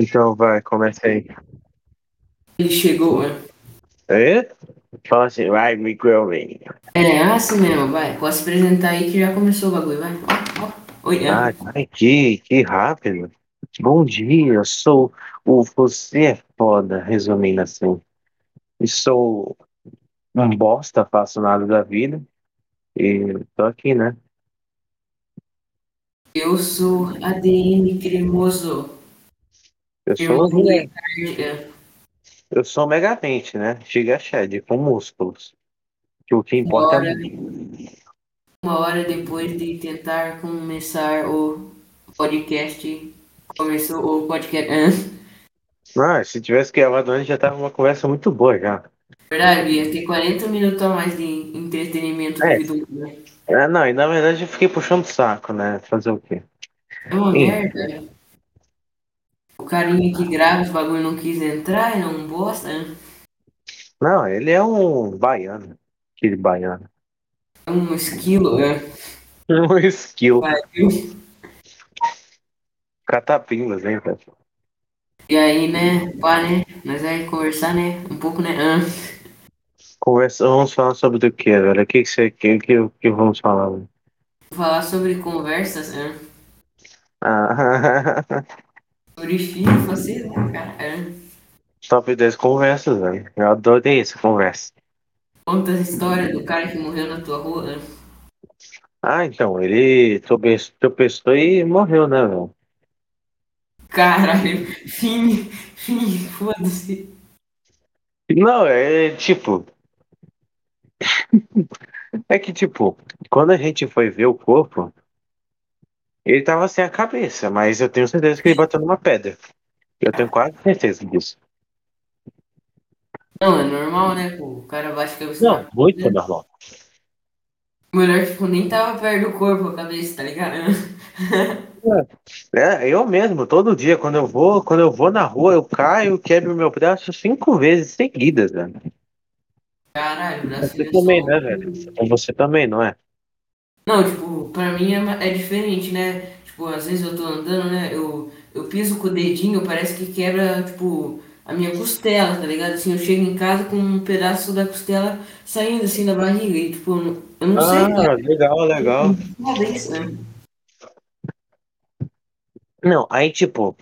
Então vai, começa aí. Ele chegou, né? É? Fala assim, vai, microwave. É, assim mesmo, vai. Posso apresentar aí que já começou o bagulho, vai. Ó, ó. Oi, é. Ai, ai, que, que rápido. Bom dia, eu sou o Você é Foda, resumindo assim. E sou um bosta, faço nada da vida. E tô aqui, né? Eu sou ADM cremoso. Eu sou, né? É. eu sou megamente, né? Giga Shed, com músculos. Que o que importa Bora. é. Uma hora depois de tentar começar o podcast, começou o podcast. Ah, se tivesse gravado antes, já tava uma conversa muito boa já. Verdade, ia ter 40 minutos a mais de entretenimento É. do né? Ah, não, e na verdade eu fiquei puxando o saco, né? Fazer o quê? É uma merda. O carinha que grava os bagulho não quis entrar e não bosta, né? Não, ele é um baiano. Aquele baiano. É um esquilo, né? Um. Pariu. Catapimbas, hein, velho? E aí, né, pá, né? Nós vai conversar, né? Um pouco, né? Ah, Conversa, vamos falar sobre o que, velho? O que, que você quer que, que vamos falar? velho? falar sobre conversas, né? Ah, FIFA, sei lá, cara. Ah, top 10 conversas, velho. Eu adorei essa conversa. Conta a história do cara que morreu na tua rua. né? Ah, então, ele trope- tropeçou e morreu, né, velho? Caralho, fim, fim, foda-se. Não, é tipo. É que, tipo, quando a gente foi ver o corpo, ele tava sem a cabeça, mas eu tenho certeza que ele bateu numa pedra. Eu tenho quase certeza disso. Não, é normal, né? pô? O cara bate a cabeça Não, na muito pedra. normal. Melhor, tipo, nem tava perto do corpo a cabeça, tá ligado? É, eu mesmo, todo dia, quando eu vou, quando eu vou na rua, eu caio, quebro meu braço cinco vezes seguidas, velho. Caralho, o braço Você é também, só- né, velho? Você também, não é? Não, tipo, pra mim é, é diferente, né? Tipo, às vezes eu tô andando, né? Eu, eu piso com o dedinho, parece que quebra, tipo, a minha costela, tá ligado? Assim, eu chego em casa com um pedaço da costela saindo assim da barriga e, tipo, eu não, eu não sei, cara. Ah, legal, legal. Foda isso, né? Não, aí tipo.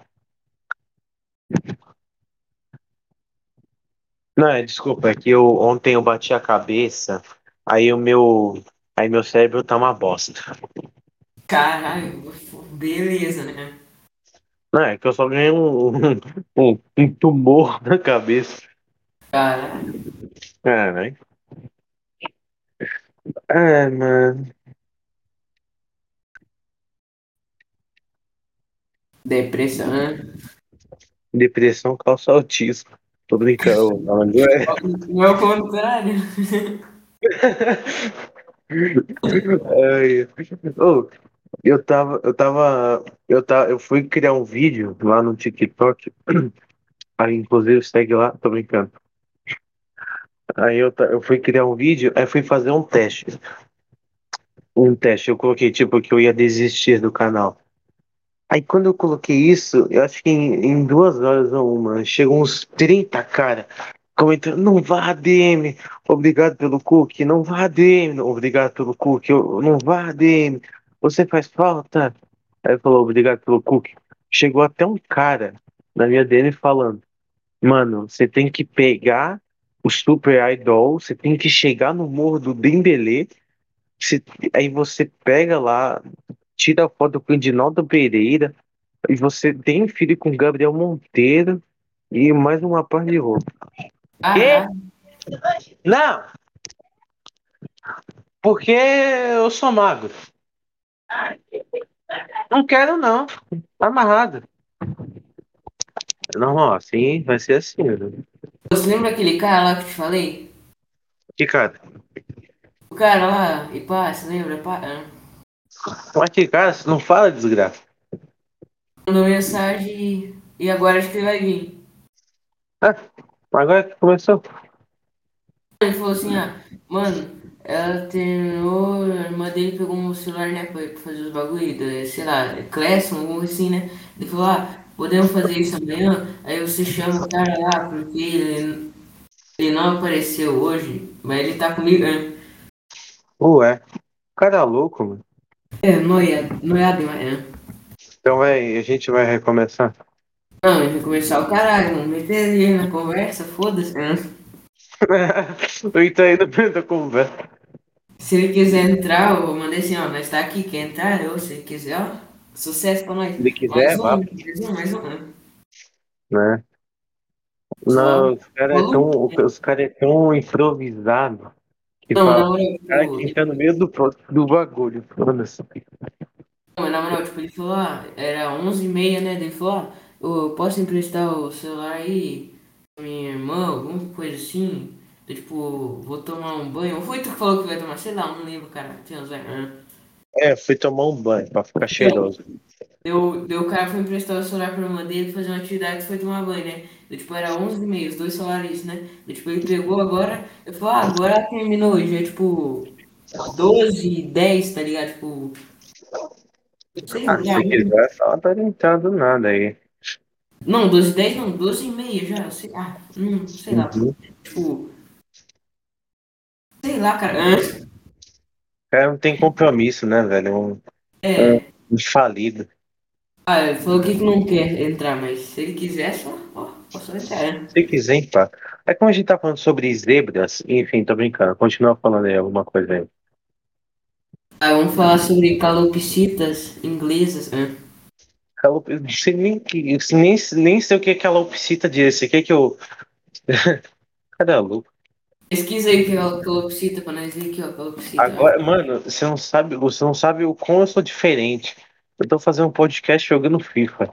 Não, é, desculpa, é que eu ontem eu bati a cabeça, aí o meu. Aí meu cérebro tá uma bosta. Caralho, beleza, né? Não, é que eu só ganhei um, um, um tumor na cabeça. Caralho. Caralho. É, mano. Depressão, né? Depressão causa autismo. Tô brincando, não é. Não é o contrário. Eu tava, eu tava, eu tava, eu fui criar um vídeo lá no TikTok, aí inclusive segue lá, tô brincando. Aí eu, eu fui criar um vídeo, aí fui fazer um teste. Um teste, eu coloquei tipo que eu ia desistir do canal. Aí quando eu coloquei isso, eu acho que em, em duas horas ou uma, chegou uns 30 cara comentando, não vá ADM, obrigado pelo cookie, não vá ADM, obrigado pelo cookie, não vá ADM, você faz falta. Aí falou, obrigado pelo cookie. Chegou até um cara na minha DM falando, mano, você tem que pegar o Super Idol, você tem que chegar no morro do Dembélé, você- aí você pega lá, tira a foto com o Edinaldo Pereira, e você tem filho com Gabriel Monteiro e mais uma parte de roupa. Caralho. Não! Porque eu sou magro. Não quero, não. Tá amarrado. Ó, assim vai ser assim, né? Você lembra aquele cara lá que eu te falei? Que cara? O cara lá, e pá, você lembra? Pá, ah. Mas que cara, você não fala desgraça. mandou mensagem e agora acho que ele vai vir. Ah, agora que começou. Ele falou assim, ah, mano, ela terminou, a irmã dele pegou um celular, né, pra, pra fazer os bagulho, da- sei lá, Classroom, alguma coisa assim, né? Ele falou, ah, podemos fazer isso amanhã? Aí você chama o cara lá, porque ele, ele não apareceu hoje, mas ele tá comigo, né? Ué, cara louco, mano. É, noiado, noiado demais, né? Então vai, a gente vai recomeçar. Não, eu vou começar o caralho, vamos meter ele na conversa, foda-se, né? Tô indo dentro da conversa. Se ele quiser entrar, eu mandei assim, ó, nós tá aqui, quer entrar? Eu, se ele quiser, ó, sucesso pra nós. Se ele quiser, mais um, mais um, mais um, né? Né? Não, os caras é tão, os cara é tão improvisado que Não, fala, moral, o cara tipo, que tá no meio do, do bagulho. Foda-se. não, na moral, tipo, ele falou, ah, era 11h30, né? Ele falou, ah, eu posso emprestar o celular aí pra minha irmã, alguma coisa assim? Eu, tipo, vou tomar um banho. Ou foi tu que falou que vai tomar? Sei lá, não lembro, cara. Tinha uns... É, fui tomar um banho pra ficar cheiroso. Deu, deu o cara foi emprestar o celular pra irmã dele fazer uma atividade e foi tomar banho, né? Deu, tipo, era 11 e meia, os dois celulares, né? Deu, tipo, ele pegou agora, eu falei, ah, agora terminou, já é tipo 12 10, tá ligado? Tipo. Sei Ah, lá. se quiser, fala pra ele entrar do nada aí. Não, 12 10 não, 12 e meia já, sei lá. Hum, sei lá. Uhum. Tipo. Sei lá, cara. Ah, O cara não tem compromisso, né, velho? Um, É. um falido. Ah, ele falou que não quer entrar, mas se ele quiser, só, ó, posso entrar, né? Se quiser, entrar. É como a gente tá falando sobre zebras, enfim, tô brincando. Continua falando aí alguma coisa aí. Ah, vamos falar sobre calopsitas inglesas, né? Calop... não sei nem, nem, nem sei o que é calopsita disse. O que é que eu. Cadê a louco? Pesquisa aí o que é calopsita pra nós ver aqui, ó, calopsita. Agora, mano, você não sabe, você não sabe o quão eu sou diferente. Eu tô fazendo um podcast jogando FIFA.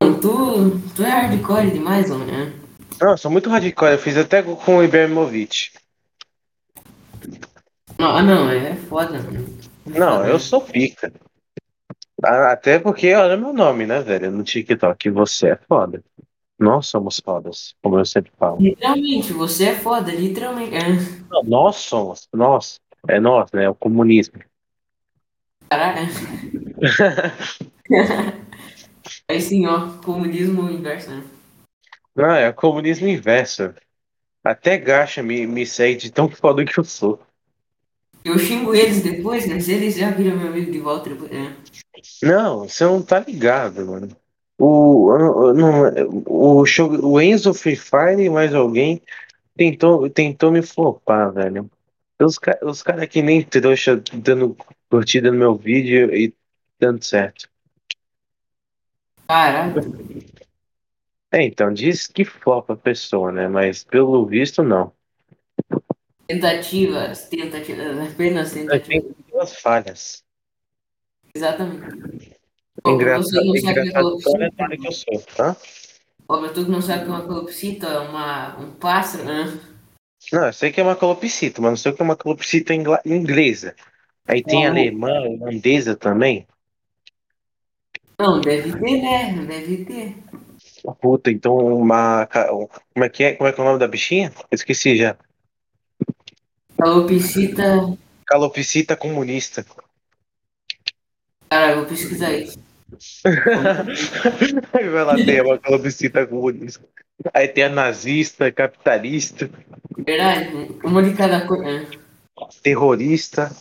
Tu, tu é hardcore demais, homem, né? Não, eu sou muito radical. Eu fiz até com o Ibrahimovic. Não, ah, não, é foda, mano. Não, eu sou pica. Até porque olha meu nome, né, velho? No TikTok. Você é foda. Nós somos fodas, como eu sempre falo. Literalmente, você é foda, literalmente. É. Não, nós somos. Nós. É nós, né? O comunismo. Caralho. Aí sim, ó, comunismo inverso, né? Não, é o comunismo inverso. Até Gacha me, me segue de tão foda que eu sou. Eu xingo eles depois, mas eles já viram meu amigo de volta depois. É. Não, você não tá ligado, mano. O, o- não, o, show, o Enzo Free Fire e mais alguém tentou, tentou me flopar, velho. Os, os caras que nem trouxa dando curtida no meu vídeo e dando certo. Caralho. É, então, diz que flopa a pessoa, né? Mas pelo visto, não. Tentativas, tentativas, apenas tentativas. duas falhas. Exatamente. Pra Engraçado, você não sabe o que é engraçado que eu sou, tá? pra tu que não sabe o que é uma calopsita, é uma, um pássaro, né? Não, eu sei que é uma calopsita, mas não sei o que é uma calopsita inglesa. Aí tem Não. alemã, holandesa também. Não, deve ter, né? Deve ter. Puta, então uma. Como é que é? Como é que é o nome da bichinha? Eu esqueci já. Calopsita. Calopsita comunista. Cara, eu vou pesquisar isso. Aí vai lá, tem uma calopsita comunista. Aí tem a nazista, capitalista, Verdade? Uma de cada cor. né? terrorista,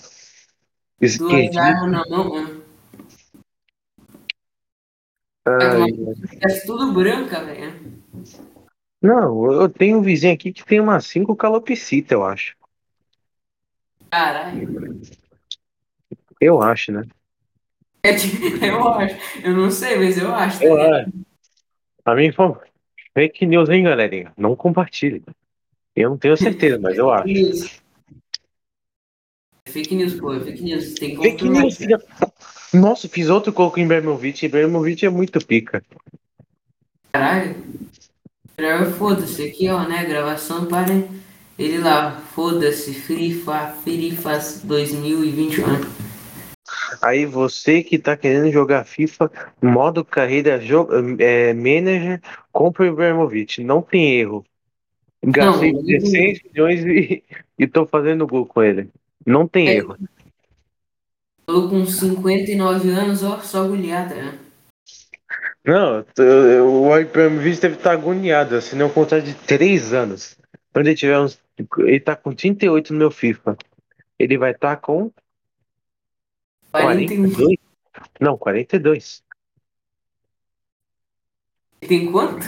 Duas armas na mão. né? É tudo branca, velho. Não, eu tenho um vizinho aqui que tem umas cinco calopsita, eu acho. Caralho. Eu acho, né? É eu acho. Eu não sei, mas eu acho. tá Eu acho. A mim foi fake news, hein, galerinha? Não compartilhe. Eu não tenho certeza, mas eu acho. Fake news. Fake news, pô. É fake news. Tem que Fake news. Nossa, fiz outro coloco em Ibrahimovic. Ibrahimovic é muito pica. Caralho. Foda-se. Aqui, ó, né? Gravação para ele lá. Foda-se. FIFA, FIFAs 2021. Aí você que tá querendo jogar FIFA, modo carreira jo- é, manager, compra o Ibrahimovic. Não tem erro. Gastei Não, 16 milhões e, e tô fazendo gol com ele. Não tem É. erro. Falou com 59 anos, ó, só agulhada, né? Não, o Ibrahimovic deve estar agoniado, assinei um contrato de 3 anos. Quando ele tiver uns. Ele tá com 38 no meu FIFA. Ele vai estar com 41. 42? Não, 42. Tem quanto?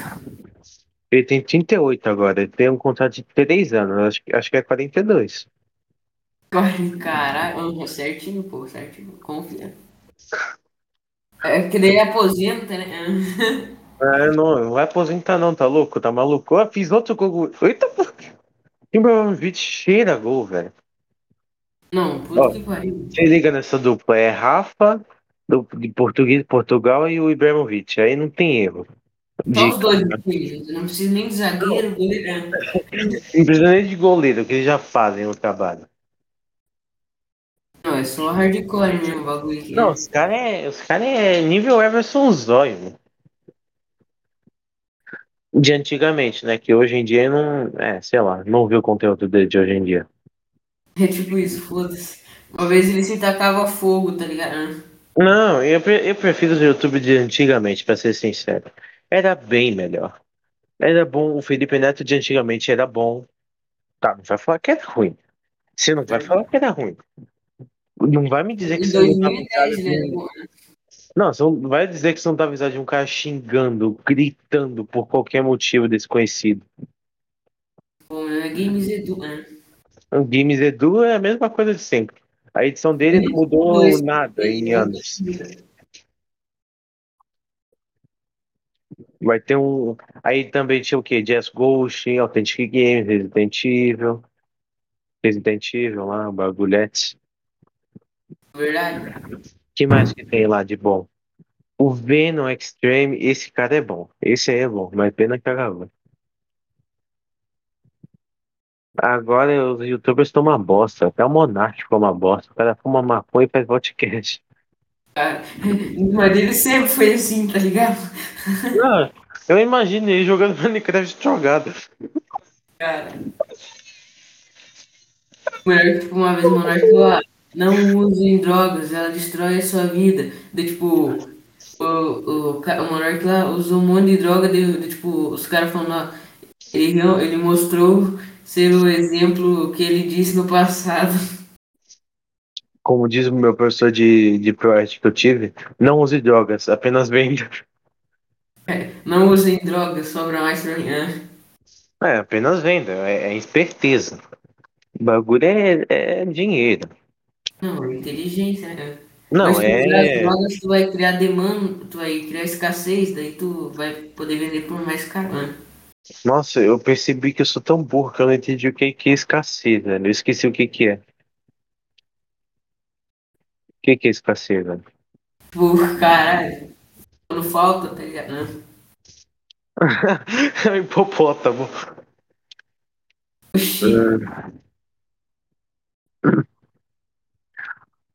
Ele tem 38 agora. Ele tem um contrato de 3 anos. Acho, que- acho que é 42. Caralho, certinho, pô, certinho. Confia. É que daí aposenta, né? Ah, não, não vai aposentar não, tá louco? Tá maluco? Eu fiz outro gol. Eita, pô. Ibrahimovic cheira gol, velho. Não, puta Ó, que pariu. Se liga nessa dupla. É Rafa, do, de Português Portugal, e o Ibrahimovic. Aí não tem erro. Só os dois. Não precisa nem de zagueiro, goleiro. não precisa nem de goleiro, que eles já fazem o trabalho. Não, é só hardcore mesmo o bagulho aqui. Não, né? os caras é, os cara é nível Everson Zóio, né? De antigamente, né? Que hoje em dia não. É, sei lá, não vi o conteúdo dele de hoje em dia. É tipo isso, foda-se. Uma vez ele se tacava fogo, tá ligado? Não, eu, pre- eu prefiro o YouTube de antigamente, pra ser sincero. Era bem melhor. Era bom, o Felipe Neto de antigamente era bom. Tá, não vai falar que era ruim. Você não vai falar que era ruim. Não vai me dizer que Em você não tá 2010, né? Não, você não vai dizer que você não tá avisado de um cara xingando, gritando por qualquer motivo desconhecido. Pô, é Games Edu, né? O Games Edu é a mesma coisa de sempre. A edição dele não mudou Dois. nada em anos. Vai ter um. Aí também tinha o quê? Jazz Ghost, Authentic Games, Resident Evil. Resident Evil lá, bagulhete. Verdade. Que mais que tem lá de bom? O Venom Extreme, esse cara é bom. Esse aí é bom, mas pena que acabou. Agora os youtubers estão uma bosta. Até o Monark ficou uma bosta. O cara fuma maconha e faz podcast. Cara, mas ele sempre foi assim, tá ligado? Não, eu imagino ele jogando Minecraft jogado. Cara. Mulher, tipo, uma vez o Monark falou, ah, não usem drogas, ela destrói a sua vida. Daí, tipo, o, o, o Monark lá usou um monte de droga, daí, daí, tipo, os caras falando, ele, não- ele mostrou ser o exemplo que ele disse no passado. Como diz o meu professor de, de ProErd que eu tive, não use drogas, apenas venda. Não usem drogas, sobra mais pra mim. né? É, apenas venda, é, é esperteza. O bagulho é, é dinheiro. Não, inteligência, né? Não, Mas as é. drogas, tu vai criar demanda, tu vai criar escassez, daí tu vai poder vender por mais caro, né? Nossa, eu percebi que eu sou tão burro que eu não entendi o que que é escassez, velho. Eu esqueci o que que é. O que que é escassez, velho? Por caralho. Quando falta, tá ligado? né? É um hipopótamo. Oxi,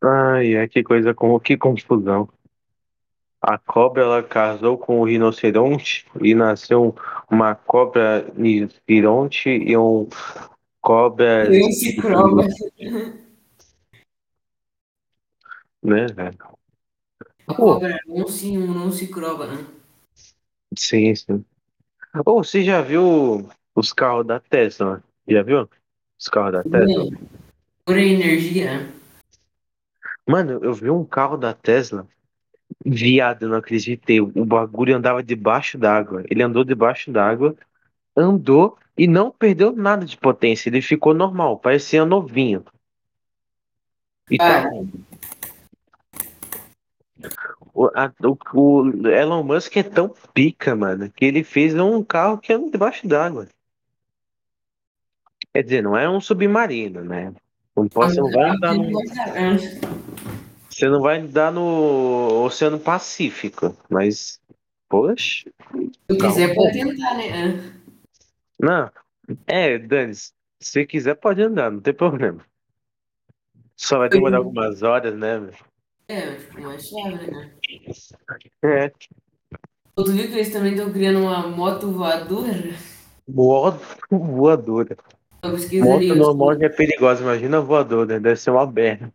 Ai, ai, que coisa com que confusão. A cobra ela casou com o rinoceronte e nasceu uma cobra rinoceronte e um cobra, nem se prova. né, velho? A cobra não se, não se crova, né? Sim, sim. Ou você já viu os carros da Tesla? Já viu? Os carros da Tesla? Pura energia, né? Mano, eu vi um carro da Tesla. Viado, eu não acreditei. O bagulho andava debaixo d'água. Ele andou debaixo d'água, andou e não perdeu nada de potência. Ele ficou normal, parecia novinho. E tá Cara, O, a- o- o Elon Musk é tão pica, mano, que ele fez um carro que anda debaixo d'água. Quer dizer, não é um submarino, né? Não você não vai andar no, né? Você não vai andar no Oceano Pacífico, mas, poxa, Se quiser, pode tentar, né? não. É, Dani, se quiser pode andar, não tem problema. Só vai demorar algumas horas, né? É, tipo, mais suave, né? É, Tu viu que eles também estão criando uma moto voadora? moto voadora. Ali. Moto normal já é perigosa, imagina voadora, deve ser uma berra.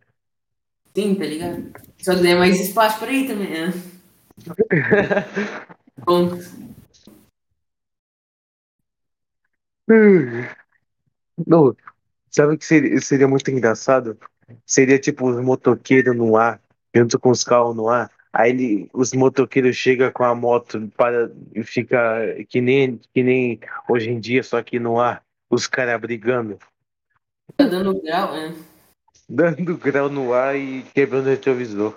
Sim, tá ligado? Só que daí é mais espaço pra ir também, né? Bom, Não, sabe o que seria, seria muito engraçado? Seria tipo os motoqueiros no ar, junto com os carros no ar. Aí ele, os motoqueiros chegam com a moto para e fica que nem, que nem hoje em dia, só que no ar, os caras brigando, tá dando grau, né? Dando grau no ar e quebrando o retrovisor.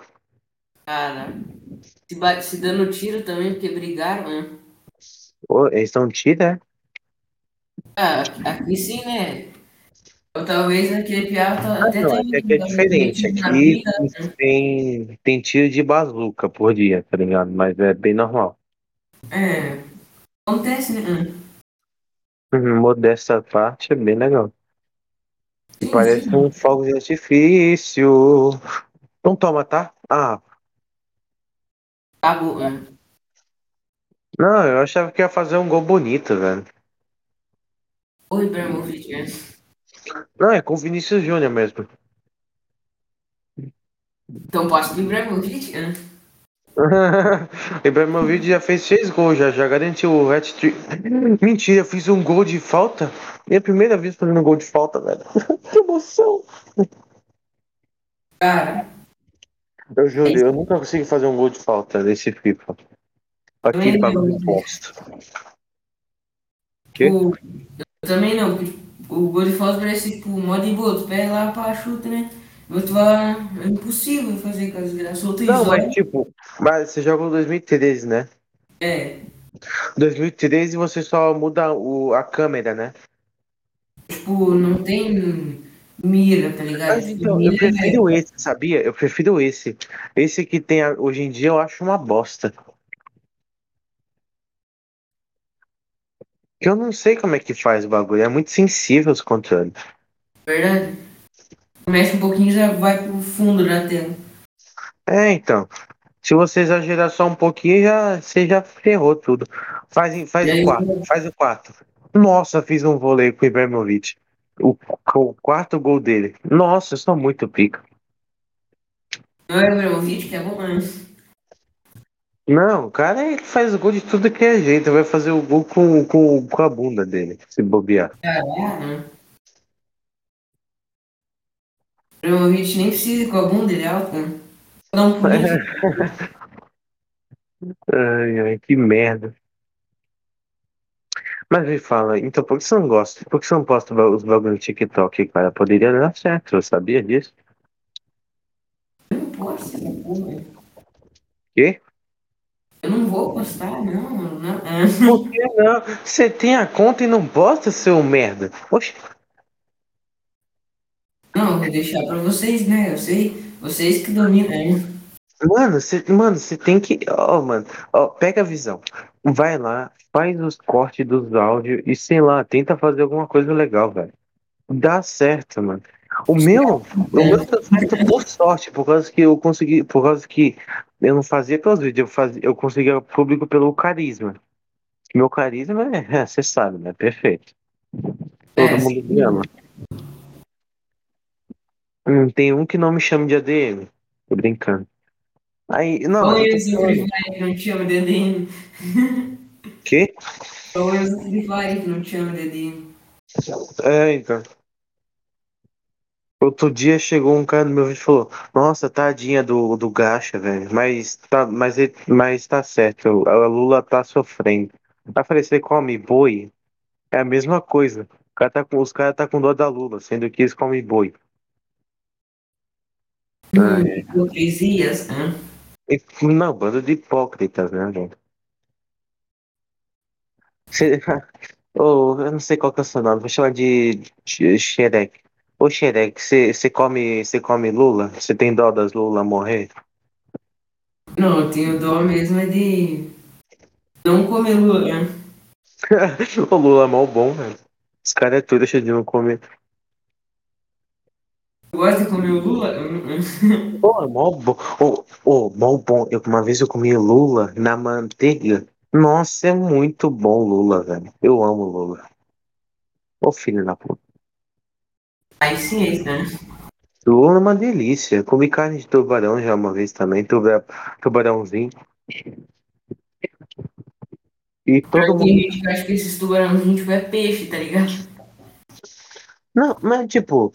Cara, se, se dando tiro também, porque brigaram, né? Eles estão tiro, é? Ah, aqui, sim, né? Ou talvez aquele piá tá- Ah, até não, tenha aqui aqui é diferente. Aqui vida. tem, tem tiro de bazuca por dia, tá ligado? Mas é bem normal. É, acontece, né? Uhum, Modesta parte é bem legal. Sim, Parece um fogo de artifício. Então toma, tá? Ah, né? não, eu achava que ia fazer um gol bonito, velho. O Ibrahimovic, né? Não, é com o Vinícius Júnior mesmo. Então posso do Ibrahimovic, né? Ibrahimovic já fez seis gols, já, já garantiu o hat-trick. Mentira, eu fiz um gol de falta. Minha primeira vez fazendo um gol de falta, velho. que emoção. Cara, Eu juro, eu nunca consegui fazer um gol de falta nesse FIFA. Também não. bagulho bosta. Quê? O, eu também não. O gol de falta parece tipo modo de boa. Tu pega lá pra chute, né? Mas vai. É impossível fazer com as e Não, mas isola. tipo, mas você joga em 2013, né? É. 2013 você só muda o, a câmera, né? Tipo, não tem mira, tá ligado? Mas Tipo, então, eu mira é. prefiro esse, sabia? Eu prefiro esse. Esse que tem a- hoje em dia eu acho uma bosta. Que eu não sei como é que faz o bagulho. É muito sensível os controles. Verdade? Mexe um pouquinho e já vai pro fundo da tela. É, então. Se você exagerar só um pouquinho, já, você já ferrou tudo. Faz, faz o quarto, faz o quarto. Nossa, fiz um vôlei com o Ibrahimovic. O, o quarto gol dele. Nossa, eu sou muito pica. não é o Ibrahimovic, que é bom, né? Não, o cara ele faz gol de tudo que é jeito. Vai fazer o gol com, com, com a bunda dele, se bobear. Caralho, né? O Ibrahimovic nem precisa com a bunda, ele é alto, né? Um pulinho. Ai, ai, que merda. Mas me fala, então por que você não gosta? Por que você não posta os bagulho no TikTok, cara? Poderia dar certo, eu sabia disso. Eu não posso essa porra. né? Quê? Eu não vou postar, não, mano. Não. Por que não? Você tem a conta e não posta, seu merda? Oxe, Não, vou deixar pra vocês, né? Eu sei, vocês que dominam. né? mano, você, mano, tem que. Ó, mano, ó, pega a visão. Vai lá, faz os cortes dos áudios e sei lá, tenta fazer alguma coisa legal, velho. Dá certo, mano. O meu, o meu deu certo por sorte, por causa que eu consegui, por causa que eu não fazia pelos vídeos, eu fazia, eu conseguia público pelo carisma. Meu carisma é, é, você sabe, né? Perfeito. Todo É, mundo me ama. Tem um que não me chama de ADM. Tô brincando. Aí, não, Qual é esse Free. Fire que não te chama de ADM? Quê? Qual é esse Free Fire que não te chama de ADM? É, então. Outro dia chegou um cara no meu vídeo e falou: Nossa, tadinha do, do Gacha, velho. Mas tá, mas, ele, mas tá certo, a Lula tá sofrendo. Aí eu falei: Você come boi? É a mesma coisa. O cara tá com, os caras tá com dó da Lula, sendo que eles comem boi. Hipocrisias? E- Não, bando de hipócritas, né, gente? Você- Ô, eu não sei qual que é o seu nome, vou chamar de Xerec. Ô, Xerec, você come, você come Lula? Você tem dó das Lula morrer? Não, eu tenho dó mesmo é de não comer lua, né? O Lula é mal bom, velho. Esse cara é tudo, deixa de não comer. Tu gosta de comer o lula? Pô, é mal bom. Ô, ô, mal bom. Eu, uma vez eu comi Lula na manteiga. Nossa, é muito bom Lula, velho. Eu amo Lula. Ô, filho da puta. Aí sim é isso, né? Tudo é uma delícia. Comi carne de tubarão já uma vez também, tuba- tubarãozinho. E todo mundo. gente que acha que esses tubarãozinhos tipo, é peixe, tá ligado? Não, mas tipo,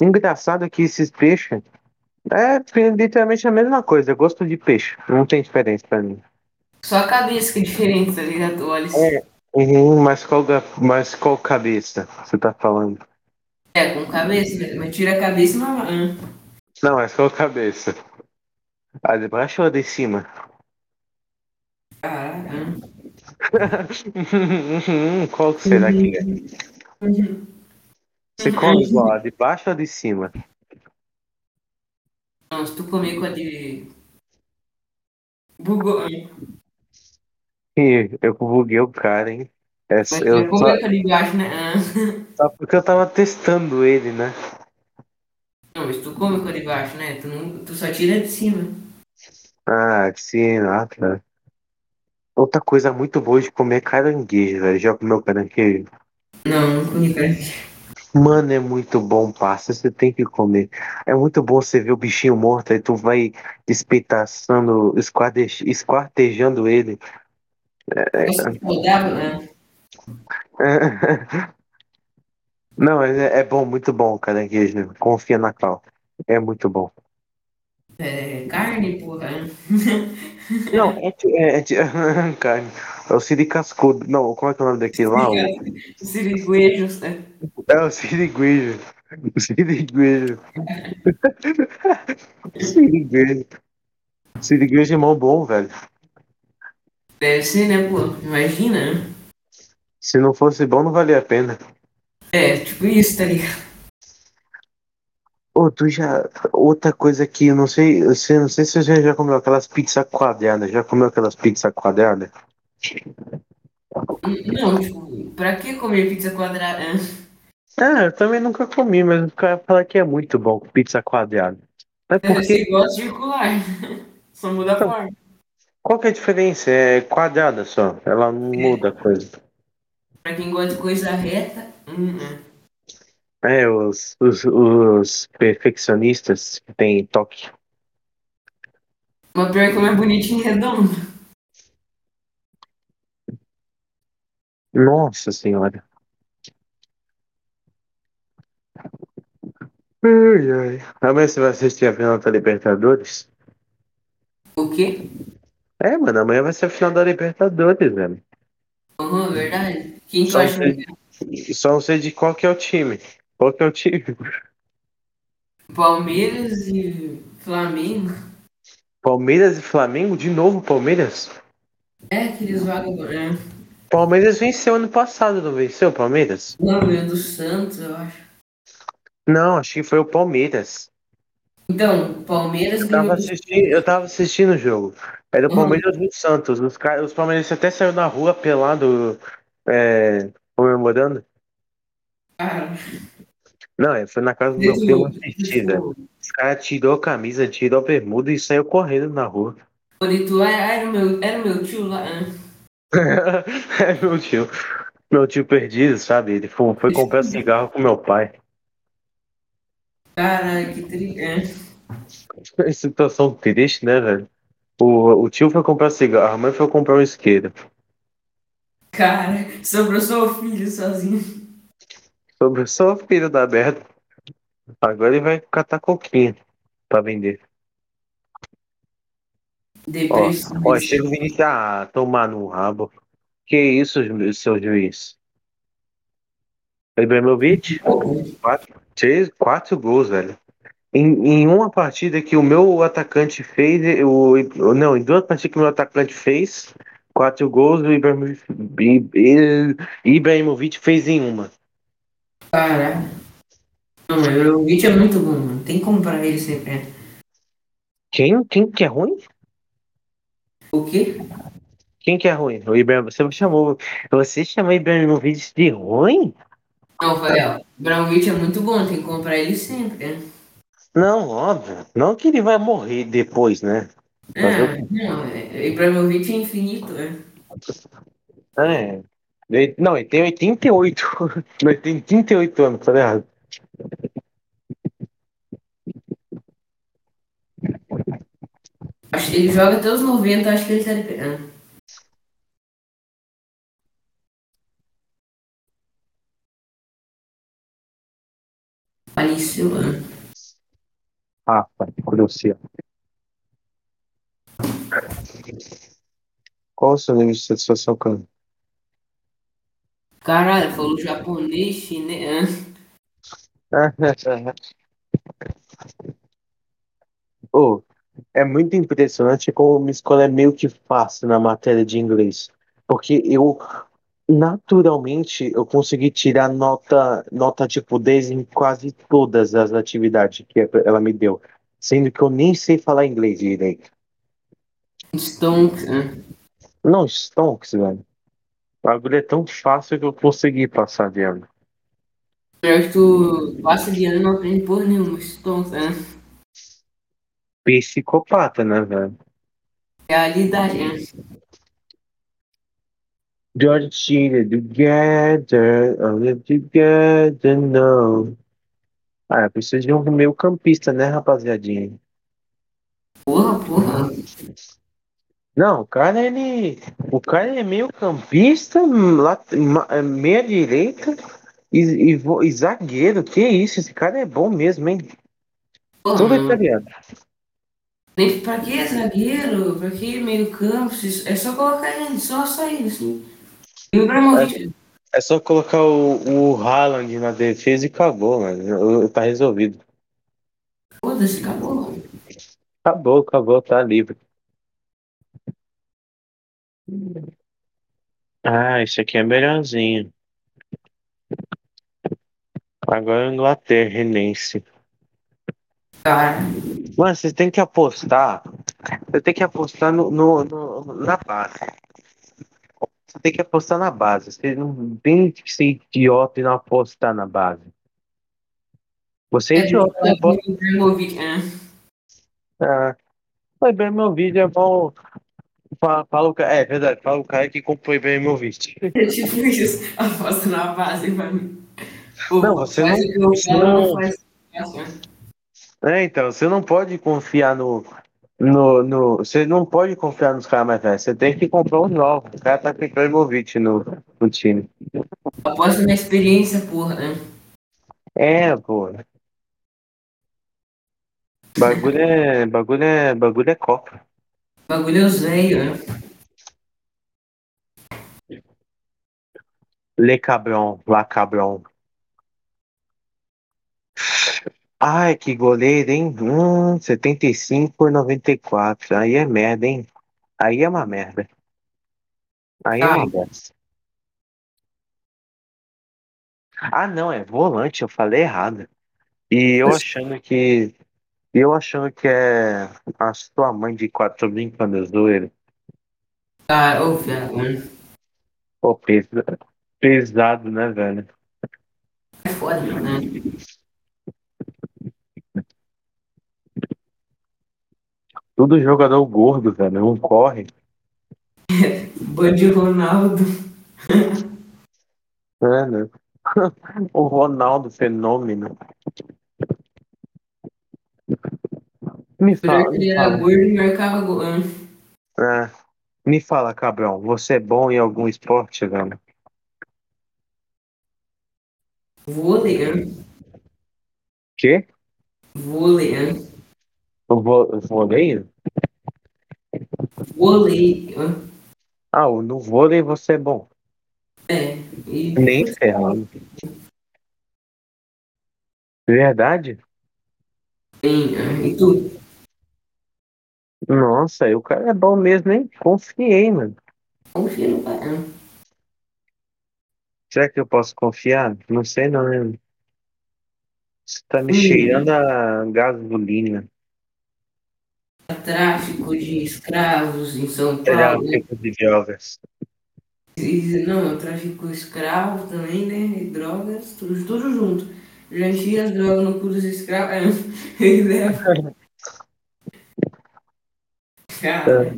engraçado que esses peixes é literalmente a mesma coisa, é gosto de peixe. Não tem diferença pra mim. Só a cabeça que é diferente, tá ligado? Olha. É. Uhum, mas qual, mas qual cabeça você tá falando? É, com cabeça, mas tira a cabeça e não. hum. Não, mas qual cabeça? A de baixo ou a de cima? Caraca. hum. Qual será que é? Você come igual, a de baixo ou de cima? Não, se tu comer com a de. Bugou. Ih, Eu buguei o cara, hein? Mas tu eu só, de baixo, né? hum. só porque eu tava testando ele, né? Não, mas tu come com a de baixo, né? Tu, não, tu só tira de cima. Ah, sim, ah, tá. Outra coisa muito boa de comer é caranguejo, velho. Já comeu caranguejo? Não, não comi cara. Mano, é muito bom, parça. Você tem que comer. É muito bom você ver o bichinho morto, aí tu vai despedaçando, esquarde- esquartejando ele. Nossa, que saudável, né? Não, é, é bom, muito bom, caranguejo. Confia na Cal. É muito bom. É carne, porra. Não, é, é, de- carne. É o Siri Cascudo. Não, como é que é o nome daquele lá? O- Siriguejos, né? É o Siriguejo. O Siriguejo. Siriguejo. Siriguejo é mó bom, velho. Deve ser, né, pô? Imagina? Se não fosse bom, não valia a pena. É, tipo isso, tá ligado? Ô, tu já. Outra coisa que eu não sei. Eu sei- não sei se você já comeu aquelas pizzas quadradas. Já comeu aquelas pizzas quadradas? Não, tipo, pra que comer pizza quadrada? Ah, eu também nunca comi, mas o cara fala que é muito bom pizza quadrada. Mas por Você quê? gosta circular. Só muda a forma. Qual que é a diferença? É quadrada só. Ela não muda a coisa. Pra quem gosta de coisa reta, hum, hum. É, os, os, os perfeccionistas que tem toque. Mas pior que é mais bonitinho e redondo. Nossa senhora. Ai, ai. Amanhã você vai assistir a final da Libertadores? O quê? É, mano, amanhã vai ser a final da Libertadores, velho. Uhum, verdade. Quem Só acha sei, só não sei de qual que é o time. Qual que é o time? Palmeiras e Flamengo? Palmeiras e Flamengo? De novo, Palmeiras? É, aqueles vagabundos. né? Palmeiras venceu ano passado, não venceu o Palmeiras? Não, ganhou do Santos, eu acho. Não, acho que foi o Palmeiras. Então, Palmeiras Eu tava do assistindo, eu tava assistindo o jogo. Era o Uhum. Palmeiras e o Santos. Os, os palmeirenses até saíram na rua pelado, é, comemorando. Cara, Não, é, foi na casa do meu primo tipo, Os caras tirou a camisa, tirou a bermuda e saiu correndo na rua. tu era, o meu, era o meu tio lá. né? É meu tio. Meu tio perdido, sabe? Ele foi, foi comprar cigarro com meu pai. Caralho, que triste. Que Situação triste, né, velho? O, o tio foi comprar cigarro, a mãe foi comprar um isqueiro. Cara, sobrou só o filho sozinho. Sobre só o filho da merda. Agora ele vai catar coquinha pra vender. Ó, Depressão. ó, chega o Vinícius a tomar no rabo. Que isso, ju- seu juiz? Ibrahimovic? Quatro, três, quatro gols, velho. Em, em uma partida que o meu atacante fez, o, não, em duas partidas que o meu atacante fez, quatro gols, o Ibrahimovic, I- I- Ibrahimovic fez em uma. Caralho. Não, mas o Vich é muito bom, mano. Tem que comprar ele sempre. né? Quem, quem que é ruim? O quê? Quem que é ruim? O Ibrahim, você chamou, você chamou o Ibrahimovic de ruim? Não, ó. O Brownwich é muito bom, tem que comprar ele sempre. né? Não, óbvio. Não que ele vai morrer depois, né? Mas eu- Ah, não, é, Ibrahimovic é infinito, né? É. Não, ele tem 88. ele tem 38 anos, tá falei errado. Ele joga até os 90, acho que ele tá liberando. Paliciano. Rafa, ah, Cruciano. Tá. Qual o seu nível de satisfação, Cano? Caralho, falou japonês, chinês. Oh, é muito impressionante como minha escola é meio que fácil na matéria de inglês. Porque eu, naturalmente, eu consegui tirar nota, nota tipo 10 em quase todas as atividades que ela me deu. Sendo que eu nem sei falar inglês direito. Stonks, né? Não, Stonks, velho. O bagulho é tão fácil que eu consegui passar de ano. Eu acho que tu passa de ano e não aprende porra nenhuma. Stonks, né? Psicopata, né, velho? Realidade, né? Don't cheat together, only together, no. Ah, precisa de um meio campista, né, rapaziadinha? Porra, porra. Não, o cara, ele. O cara é meio campista, ma- meia direita e, e, e zagueiro. Que isso? Esse cara é bom mesmo, hein? Porra, Tudo italiano. Nem pra que zagueiro? Pra que meio campo? É só colocar ele, só sair, assim. E o Ibrahimovic, É só colocar o, o Haaland na defesa e acabou, mano. Tá resolvido. foda-se, acabou. Acabou, acabou, tá livre. Ah, esse aqui é melhorzinho. Agora é Inglaterra, Renense. Cara, Mano, você tem que apostar. Você tem que apostar no, no- no- na base. Você tem que apostar na base. Você não tem que ser idiota e não apostar na base. Você é é, idiota, não aposta. Ibrahimovic, né? Ah, é bom. Fala, fala o cara, é verdade, fala o cara que comprou bem meu vídeo. É tipo isso, aposta na base mim. Pô, Não, você não- o você não- faz. É, então, você não pode confiar no. No, no, você não pode confiar nos caras mais velhos. Você tem que comprar os novos. O cara tá com Ibrahimovic no, no time. Aposta na experiência, porra, né? É, pô. Bagulho é. Bagulho é. Bagulho é Copa. Bagulho é os velhos, né? Le Cabron, La Cabron. Ai, que goleiro, hein? Hum, 75 por 94. Aí é merda, hein? Aí é uma merda. Aí é uma Ai. bosta. Ah, não, é volante, eu falei errado. E eu achando que. Eu achando que é a sua mãe de quatro, tô brincando, eu zoeiro. Cara, ô, né? Pô, pesa- pesado, né, velho? É foda, né? Tudo jogador gordo, velho. Não corre. Band Ronaldo. É, né? O Ronaldo, fenômeno. Me fala, Ele era fala. gordo e marcava gol. né? É, me fala, Cabrão. Você é bom em algum esporte, velho? Vôlei, né? Quê? Vôlei, vo- vôlei? Vôlei. Ah, no vôlei você é bom. É. E Nem ferrando. Verdade? né? E tu? Nossa, o cara é bom mesmo, hein? Confiei, mano. Confia no pai, né? Será que eu posso confiar? Não sei não, né? Você tá me Hum. cheirando a gasolina. Tráfico de escravos em São Paulo. né? Tráfico de drogas. E, não, tráfico escravo também, né? E drogas, tudo, tudo junto. Já enchia as drogas no cu dos escravos. é, E leva. Cara,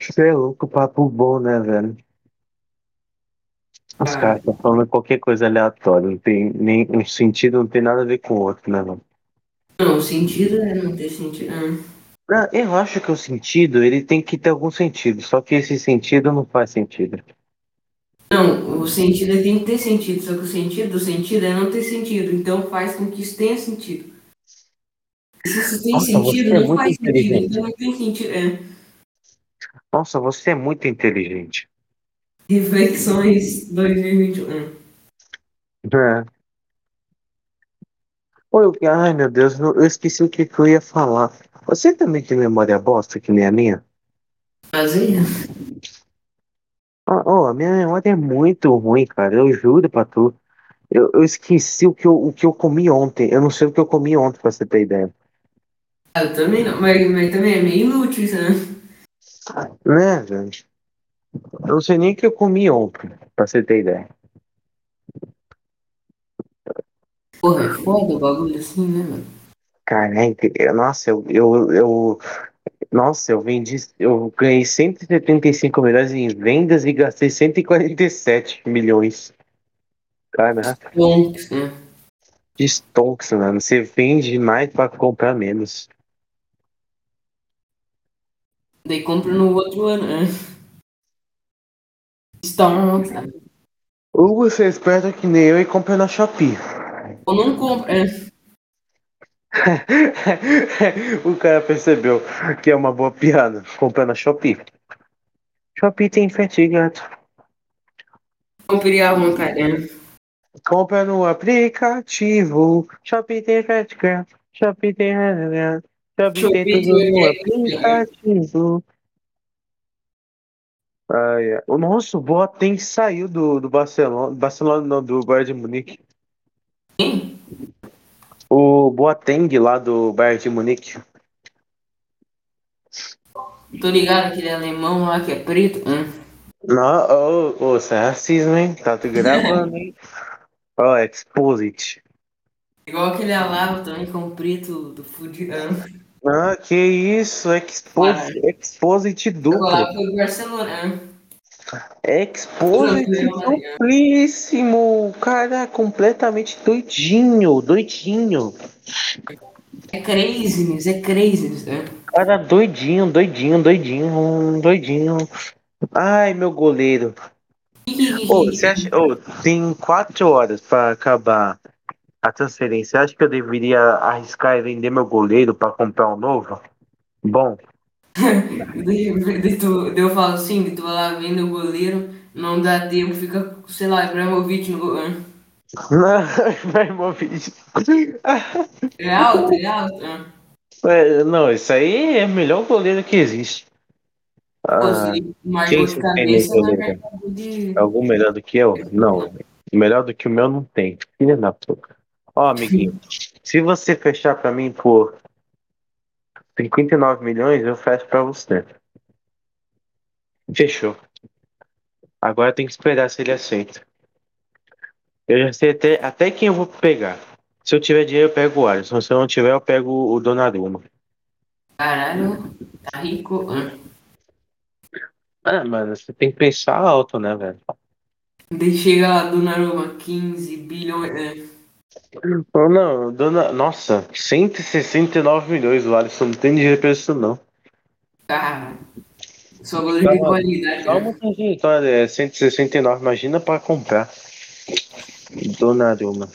Você é louco, papo bom, né, velho? Os Ah, caras estão falando qualquer coisa aleatória, não tem nem um sentido, não tem nada a ver com o outro, né, mano? não, o sentido é não ter sentido. Ah. Ah, eu acho que o sentido, ele tem que ter algum sentido, só que esse sentido não faz sentido. Não, o sentido é tem que ter sentido, só que o sentido do sentido é não ter sentido, então faz com que isso tenha sentido. Se isso tem Nossa, sentido, é não muito faz sentido, então não tem sentido. É. Nossa, você é muito inteligente. Reflexões 2021. É. Oi, ai, meu Deus, eu esqueci o que que eu ia falar. Você também tem memória bosta, que nem a minha? Fazer? Ah, a minha memória é muito ruim, cara, eu juro pra tu. Eu, eu esqueci o que eu, o que eu comi ontem. Eu não sei o que eu comi ontem, pra você ter ideia. Ah, eu também não, mas, mas também é meio inútil isso, né? Né, velho? Eu não sei nem o que eu comi ontem, pra você ter ideia. Porra, é foda o bagulho assim, né, mano? Caraca, eu- nossa, eu, eu, eu, nossa, eu vendi, eu ganhei 175 milhões em vendas e gastei 147 milhões. Caraca, Bom, né? que stonks, mano. Você vende mais pra comprar menos. Daí compra no outro ano, né? Stonks, né? Ou você é esperto que nem eu e compra na Shopee. Ou não compra, é. o cara percebeu que é uma boa piada. Compra na Shopee. Shopee tem frete grátis. Comprei a vontade? Compra no aplicativo. Shopee tem frete grátis. Shopee tem. Shopee tem tudo no aplicativo. Ai. O nosso Boateng saiu do, do Barcelona. Barcelona não, do Bayern de Munique. Quem? O Boateng lá do Bayern de Munique. Tô ligado, aquele alemão lá que é preto. Hum. Não, ô, ô, isso é racismo, hein? Tá tu gravando, hein? Ó, Exposit. Igual aquele Alava também, com o preto do Fudiano. Ah, que isso, Exposit, Exposit duplo. Agora foi o Barcelona. Não. duplíssimo. O cara é completamente doidinho, doidinho. É craziness, é craziness. hum. Cara doidinho, doidinho, doidinho, doidinho. Ai, meu goleiro. Ô, você acha, ô, tem quatro horas pra acabar a transferência. Você acha que eu deveria arriscar e vender meu goleiro pra comprar um novo? Bom, Daí tu, daí eu falo assim, que tu lá vendo o goleiro, não dá tempo, fica, sei lá, Ibrahimovic no gol. hum. vai Ibrahimovic. É alto, é alto. É, Não, isso aí é o melhor goleiro que existe. Ah, se quem de tem nesse vai goleiro? marcar de. Algum melhor do que eu? Não. Melhor do que o meu não tem. Filha da puta. Ó, amiguinho, se você fechar pra mim por 59 milhões, eu fecho pra você. Fechou. Agora tem que esperar se ele aceita. Eu já sei até, até quem eu vou pegar. Se eu tiver dinheiro, eu pego o Alisson. Se eu não tiver, eu pego o Donnarumma. Caralho, tá rico. hum. Ah, mano, você tem que pensar alto, né, velho? Chega lá do Naruma, 15 bilhões. Não, dona... Nossa, 169 milhões o Alisson. Não tem dinheiro pra isso, não. Cara, só goleiro de Calma, qualidade. Calma, né? tem gente, olha, é 169, imagina pra comprar. Donnarumma.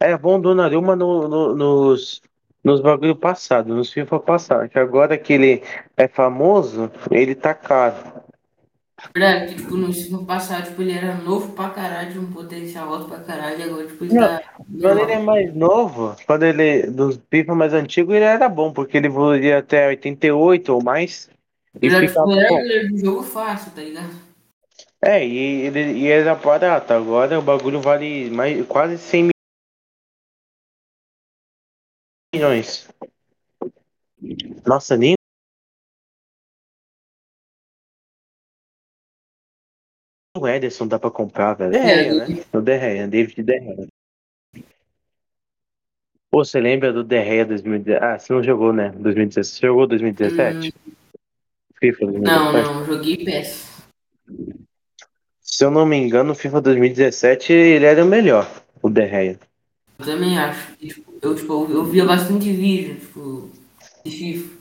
É bom Donnarumma no, no, nos, nos bagulho passado, nos FIFA passado, que agora que ele é famoso, ele tá caro. Verdade, que, tipo, no ensino passado, tipo, ele era novo pra caralho, tinha um potencial alto pra caralho, e agora, tipo, ele Não, tá Quando ele é mais novo, quando ele, dos FIFA mais antigos, ele era bom, porque ele evoluía até 88 ou mais e Ele era, ficava tipo, era bom. goleiro de jogo fácil, tá ligado? É, e ele e era barato, agora o bagulho vale mais, quase 100 milhões. Nossa, nem Ederson dá pra comprar, velho. De Gea, né? O De Gea, David De Gea. Pô, você lembra do De Gea 2017? Ah, você não jogou, né? 2017. Você jogou 2017? FIFA Não, 2017? não, joguei PES. Se eu não me engano, o FIFA 2017 ele era o melhor, o De Gea. Eu também acho. Tipo, eu, tipo, eu via bastante vídeo, tipo, de FIFA.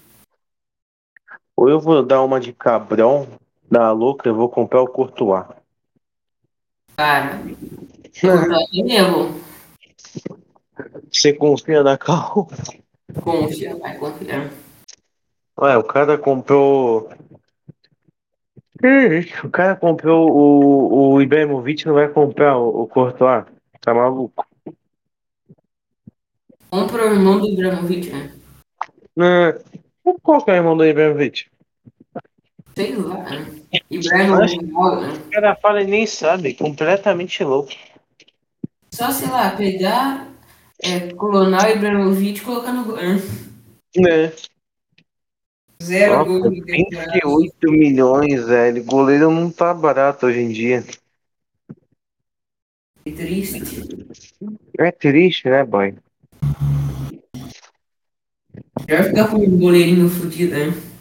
Ou eu vou dar uma de cabrão da louca, eu vou comprar o Courtois. Cara, eu bom. Você confia na Cal? Confia, vai, confia. Ué, o cara comprou. O cara comprou o, o Ibrahimovic não vai comprar o, o Courtois. Tá maluco? Compra o irmão do Ibrahimovic, né? Não. Qual que é o irmão do Ibrahimovic? Sei lá, né? Ibrahimovic, né? O cara fala e nem sabe, completamente louco. Só, sei lá, pegar, é, o Ibrahimovic e colocar no gol. né? Zero Nossa, gol de temporada. 28 milhões, velho. Goleiro não tá barato hoje em dia. Que triste. É triste, né, boy? Já ficar com um goleirinho fudido, né?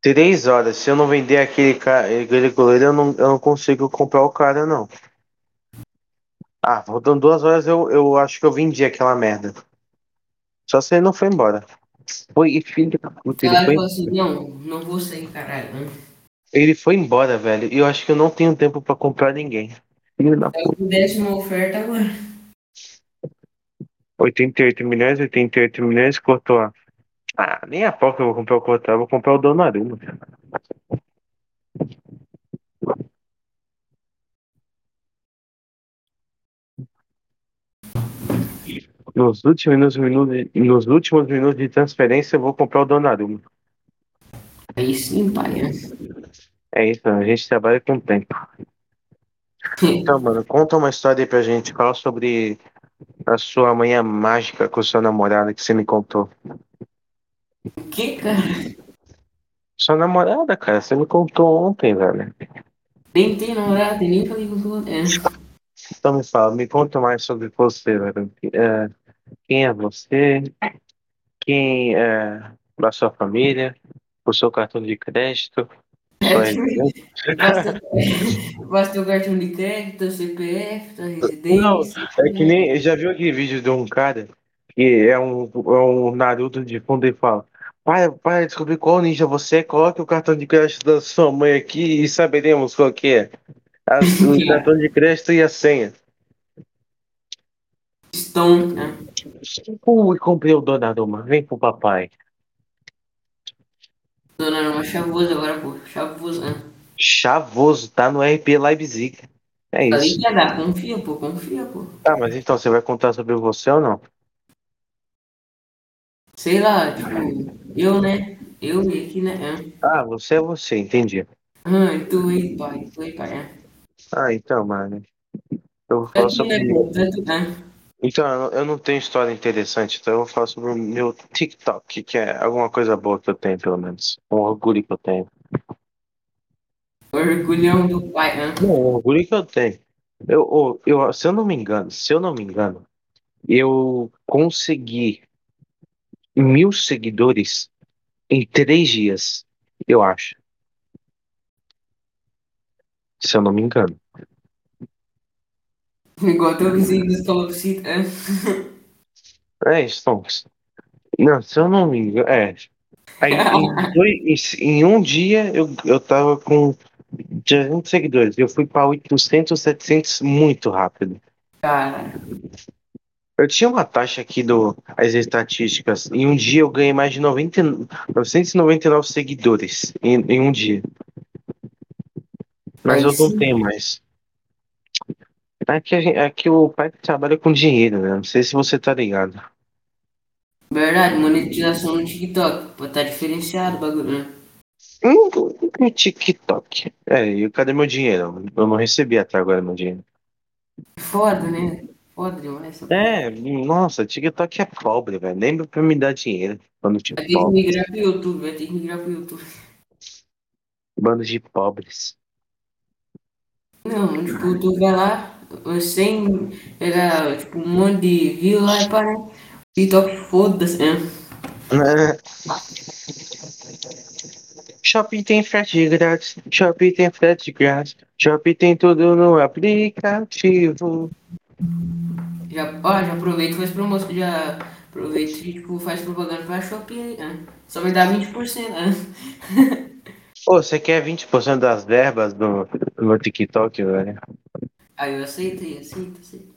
Três horas. Se eu não vender aquele, cara, aquele goleiro, eu não, eu não consigo comprar o cara, não. Ah, faltando duas horas, eu, eu acho que eu vendi aquela merda. Só se ele não foi embora. Foi, filho da puta, ele foi, assim, não, não vou sair, caralho. né? ele foi embora, velho. E eu acho que eu não tenho tempo pra comprar ninguém. Filho da eu puta. pudesse uma oferta agora. 88 milhões, 88 milhões, cortou a. Ah, nem a pau que eu vou comprar o Courtois, eu vou comprar o Donnarumma. Nos últimos minutos, nos últimos minutos de transferência, eu vou comprar o Donnarumma. Aí sim, pai. né? É isso, a gente trabalha com tempo. Então, mano, conta uma história aí pra gente. Fala sobre a sua manhã mágica com sua namorada que você me contou. O que, cara? Sua namorada, cara, você me contou ontem, velho. Nem tem namorada, nem falei com tu. É. Então me fala, me conta mais sobre você, velho. É, quem é você? Quem é da sua família? O seu cartão de crédito? Basta, basta teu cartão de crédito, CPF, tua residência. Não, é que nem. Já viu aquele vídeo de um cara que é um, é um Naruto de fundo e fala: Para, para descobrir qual ninja você é, coloque o cartão de crédito da sua mãe aqui e saberemos qual que é. A- o cartão de crédito e a senha. Estão, né? Ui, comprei o Donnarumma. Vem pro papai. Dona uma chavoso agora, pô. Chavoso, né? Chavoso, tá no RP Leipzig. É isso. confia, pô, confia, pô. Tá, mas então você vai contar sobre você ou não? Sei lá, tipo, eu, né? Eu e aqui, né? Ah, você é você, entendi. Ah, e tu aí, pai, tu aí, pai. né? Ah, então, mano. Eu vou falar sobre. né, né? Então, eu não- eu não tenho história interessante, então eu vou falar sobre o meu TikTok, que é alguma coisa boa que eu tenho, pelo menos. Um orgulho que eu tenho. Orgulhão do pai, né? Não, um orgulho que eu tenho. Eu, eu, eu- se eu não me engano, se eu não me engano, eu consegui mil seguidores em três dias, eu acho. Se eu não me engano. Igual teu vizinho calopsitas, né? É isso, então. Não, se eu não me engano, é. Aí, em, dois- em um dia eu, eu tava com 300 seguidores. Eu fui para 800, 700 muito rápido. Cara, Eu tinha uma taxa aqui do as estatísticas. Em um dia eu ganhei mais de 90, 999 seguidores em, em um dia. Mas Aí eu não sim. tenho mais. Aqui, a gente- aqui o pai trabalha com dinheiro, né? Não sei se você tá ligado. verdade, monetização no TikTok. Pô, tá diferenciado o bagulho, né? Hum, no TikTok. É, e cadê meu dinheiro? Eu não recebi até agora meu dinheiro. Foda, né? Essa porra. É, nossa, TikTok é pobre, velho. Lembra pra me dar dinheiro quando tinha Vai ter que pobre. migrar pro YouTube, vai ter que migrar pro YouTube. Bando de pobres. Não, tipo, tu vai lá, sem pegar, tipo, um monte de view lá e para. TikTok, foda-se, né? Shopping tem frete grátis. Shopping tem frete grátis. Shopping tem tudo no aplicativo. Já, ó, já aproveita e faz promoção. Já aproveita e tipo, faz propaganda pra Shopee aí. né? Só me dá 20%. né? Você quer 20% das verbas do, no TikTok, velho? Aí eu aceitei, aceito, aceito.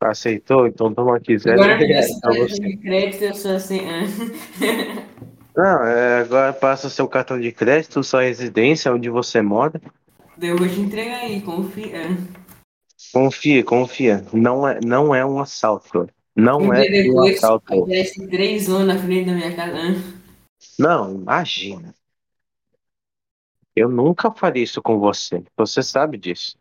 Aceitou? Então toma aqui, zero Agora reais pra você. de crédito, eu sou assim. ah. Não, é, agora passa seu cartão de crédito, sua residência, onde você mora. Eu vou te entregar aí, confia. Confia, confia. Não é, não é um assalto. Não é um assalto. três anos na frente da minha casa. Não, imagina. Eu nunca faria isso com você. Você sabe disso.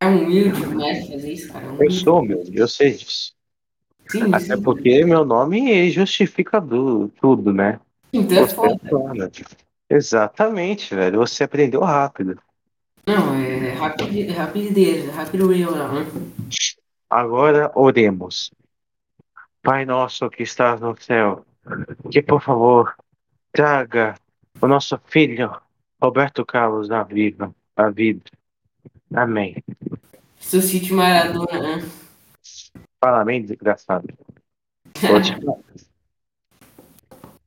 É humilde demais fazer isso, cara. É Eu sou humilde, eu sei disso. Sim, Até sim. porque meu nome justifica du- tudo, né? Então é Você foda. Exatamente, velho. Você aprendeu rápido. Não, é rapidez, é rapidez, rápido real. Agora oremos. Pai nosso que estás no céu, que por favor traga o nosso filho Roberto Carlos à vida. À vida. Amém. Suscite Maradona. ah. Fala amém, desgraçado.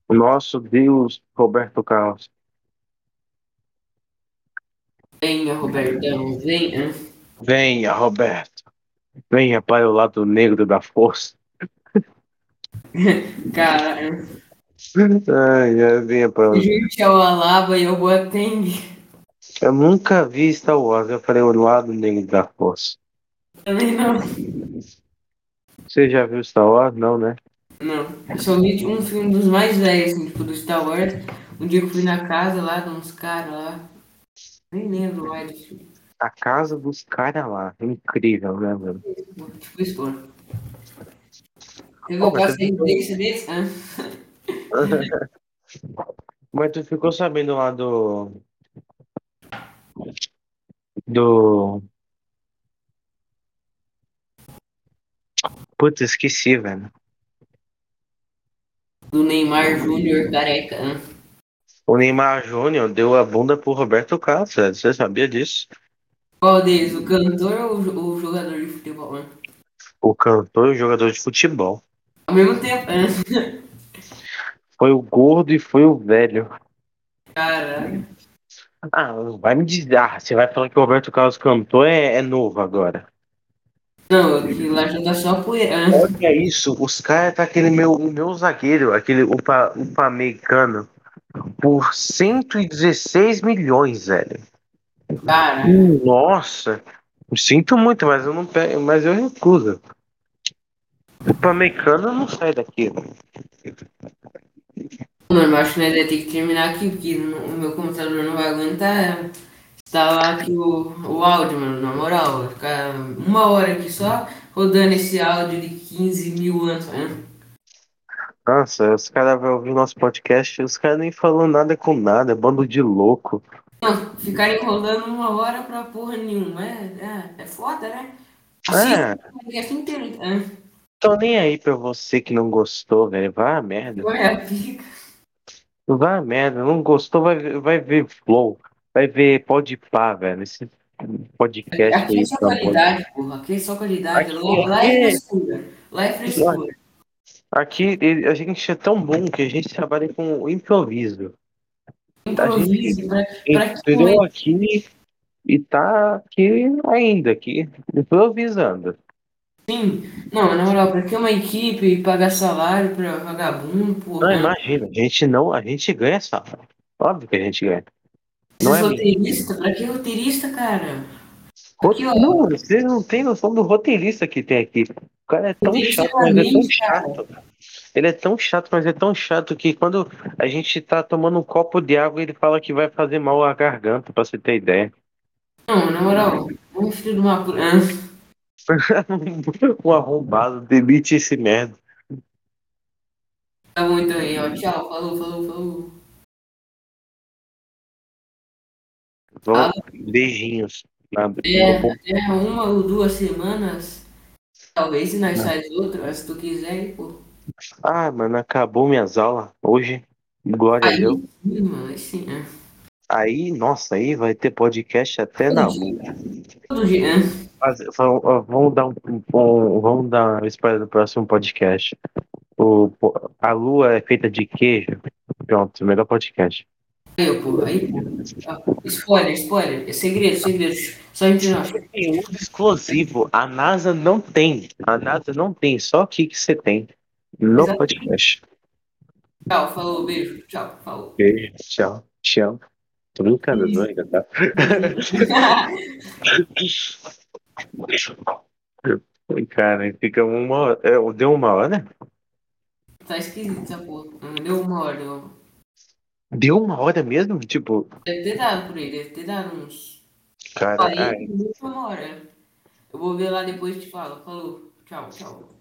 O nosso Deus Roberto Carlos. Venha, Robertão, venha. Venha, Roberto. Venha para o lado negro da força. Cara, Ai, venha para o... Gente, ao Alaba e ao Boateng. Eu nunca vi Star Wars. Eu falei o lado negro da força. Também não. Você já viu Star Wars? Não, né? Não. Eu só vi um filme dos mais velhos, assim, tipo, do Star Wars. Um dia eu fui na casa lá de uns caras lá. Nem lembro mais do filme. A casa dos caras lá. Incrível, né, mano? Tipo, expor. Eu vou passar em desse? Ah. Mas tu ficou sabendo lá do. Do. Putz, esqueci, velho. Do Neymar Júnior careca. Ah. O Neymar Júnior deu a bunda pro Roberto Carlos, velho. Você sabia disso? Qual deles? O cantor ou o jo- o jogador de futebol? Ah. O cantor e o jogador de futebol. Ao mesmo tempo. Ah. Foi o gordo e foi o velho. Caralho. Ah, vai me dizer. Ah, você vai falar que o Roberto Carlos cantou é, é novo agora. Não, lá já tá só poeira. Ah. Olha isso, os caras tá aquele meu, o meu zagueiro, aquele upa, upa-americano, por 116 milhões, velho. Caralho. Nossa, sinto muito, mas eu não pego, mas eu recuso. O Pamecano não sai daqui. né? Mano, eu acho que nós vai ter que terminar aqui, porque o meu computador não vai aguentar instalar aqui o, o áudio, mano. Na moral, vai ficar uma hora aqui só rodando esse áudio de 15 mil anos. né? Nossa, os caras vão ouvir nosso podcast, os caras nem falam nada com nada, é bando de louco. Não, ficar enrolando uma hora pra porra nenhuma. É, é, é foda, né? Assim, É, o podcast inteiro. né? tô nem aí pra você que não gostou, velho. Vai a merda. Vai a pica. Vai a merda. Não gostou, vai, ver- vai ver Flow. Vai ver Podpah, velho. Esse podcast Aqui é só qualidade, porra. Aqui é só qualidade. Aqui- Lá, lá é aqui- frescura. Lá é frescura. Aqui a gente é tão bom que a gente trabalha com o improviso. Improviso. Pra que Entendeu? Aqui e tá aqui ainda, aqui, improvisando. Sim, não, na moral, pra que uma equipe pagar salário pra vagabundo, Não, porra? imagina, a gente não, a gente ganha salário. Óbvio que a gente ganha. Não Esses é roteiristas, pra que roteirista, cara? Não, vocês não têm noção do roteirista que tem aqui. O cara é tão chato, mas é tão cara. chato. Ele é tão chato, mas é tão chato que quando a gente tá tomando um copo de água, ele fala que vai fazer mal à garganta, pra você ter ideia. Não, na moral, um filho de uma um arrombado, demite esse merda. Tá bom então aí, ó. Tchau, falou, falou, falou. Vou- Beijinhos. Na- É, até uma ou duas semanas. Talvez se nós faz outro, mas se tu quiser, pô. Ah, mano, acabou minhas aulas hoje. Glória a Aí Deus. sim, mano, aí sim, né? Aí, nossa, aí vai ter podcast até na Todo lua. dia. Todo dia, né? Vamos dar um, um- vamos dar um spoiler do próximo podcast. O, a lua é feita de queijo. Pronto, melhor podcast. Aí, pô, aí, pô. Spoiler, spoiler. É segredo, segredo. Só entre nós. Conteúdo exclusivo. A NASA não tem. A NASA não tem. Só aqui que você tem. No Exato. podcast. Tchau, falou, beijo. Tchau, falou. Beijo. Tchau. Tchau. Tô brincando, não ainda, tá? Cara, fica uma hora. é, Deu uma hora? tá esquisito essa porra. Deu uma hora. Deu... Deu uma hora mesmo? Tipo, Deve ter dado por aí, deve ter dado uns cara, 40 ai, uma hora. Eu vou ver lá depois e te falo. Falou. Tchau, tchau.